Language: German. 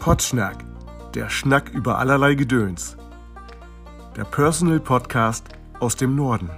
Potschnack, der Schnack über allerlei Gedöns. Der Personal Podcast aus dem Norden.